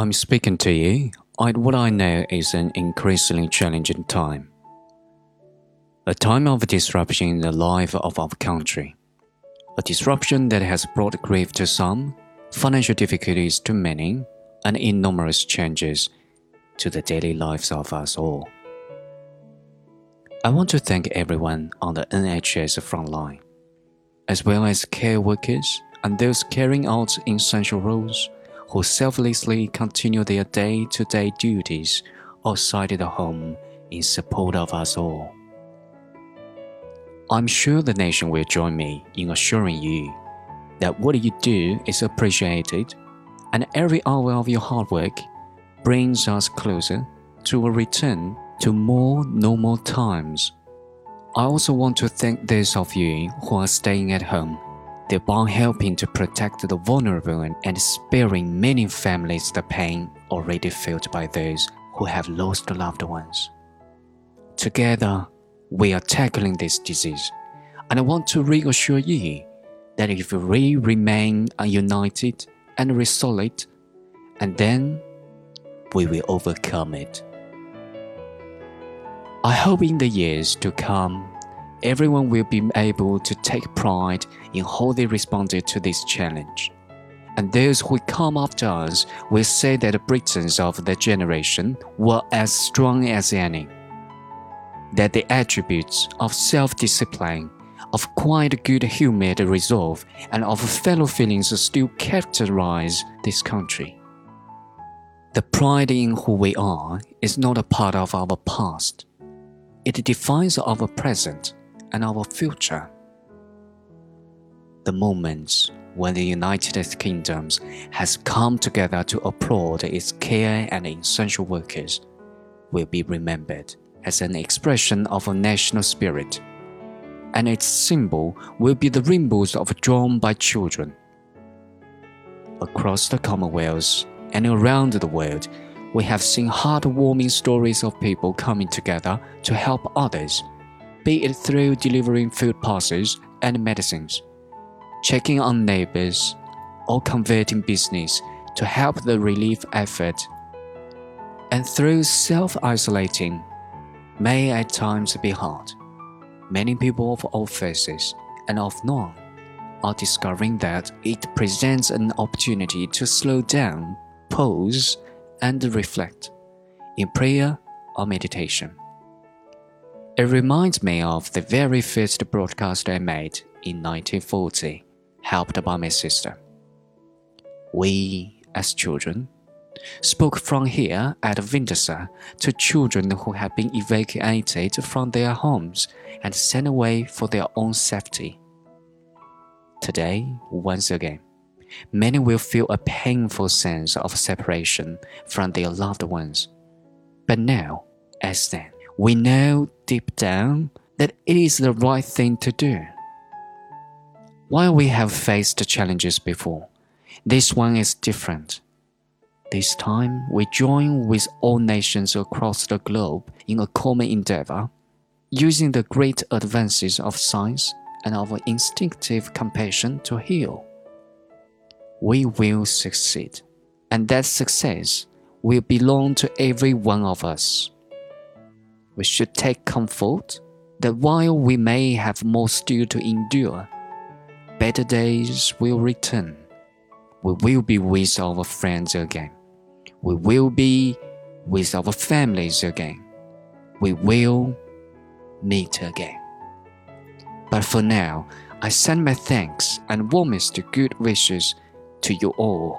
I'm speaking to you at what I know is an increasingly challenging time. A time of disruption in the life of our country. A disruption that has brought grief to some, financial difficulties to many, and enormous changes to the daily lives of us all. I want to thank everyone on the NHS frontline, as well as care workers and those carrying out essential roles who selflessly continue their day to day duties outside the home in support of us all. I'm sure the nation will join me in assuring you that what you do is appreciated and every hour of your hard work brings us closer to a return to more normal times. I also want to thank those of you who are staying at home thereby helping to protect the vulnerable and sparing many families the pain already felt by those who have lost loved ones. Together, we are tackling this disease, and I want to reassure you that if we remain united and resolute, and then we will overcome it. I hope in the years to come everyone will be able to take pride in how they responded to this challenge. And those who come after us will say that the Britons of that generation were as strong as any. That the attributes of self discipline, of quite good humored resolve, and of fellow feelings still characterize this country. The pride in who we are is not a part of our past. It defines our present and our future. The moments when the United Kingdom has come together to applaud its care and essential workers will be remembered as an expression of a national spirit, and its symbol will be the rainbows of drawn by children. Across the Commonwealth and around the world, we have seen heartwarming stories of people coming together to help others be it through delivering food parcels and medicines, checking on neighbors, or converting business to help the relief effort. And through self isolating, may at times be hard. Many people of all faces and of none are discovering that it presents an opportunity to slow down, pause, and reflect in prayer or meditation. It reminds me of the very first broadcast I made in 1940, helped by my sister. We, as children, spoke from here at Windsor to children who had been evacuated from their homes and sent away for their own safety. Today, once again, many will feel a painful sense of separation from their loved ones. But now, as then, we know deep down that it is the right thing to do. While we have faced challenges before, this one is different. This time, we join with all nations across the globe in a common endeavor, using the great advances of science and our instinctive compassion to heal. We will succeed, and that success will belong to every one of us we should take comfort that while we may have more still to endure, better days will return. We will be with our friends again. We will be with our families again. We will meet again. But for now, I send my thanks and warmest good wishes to you all.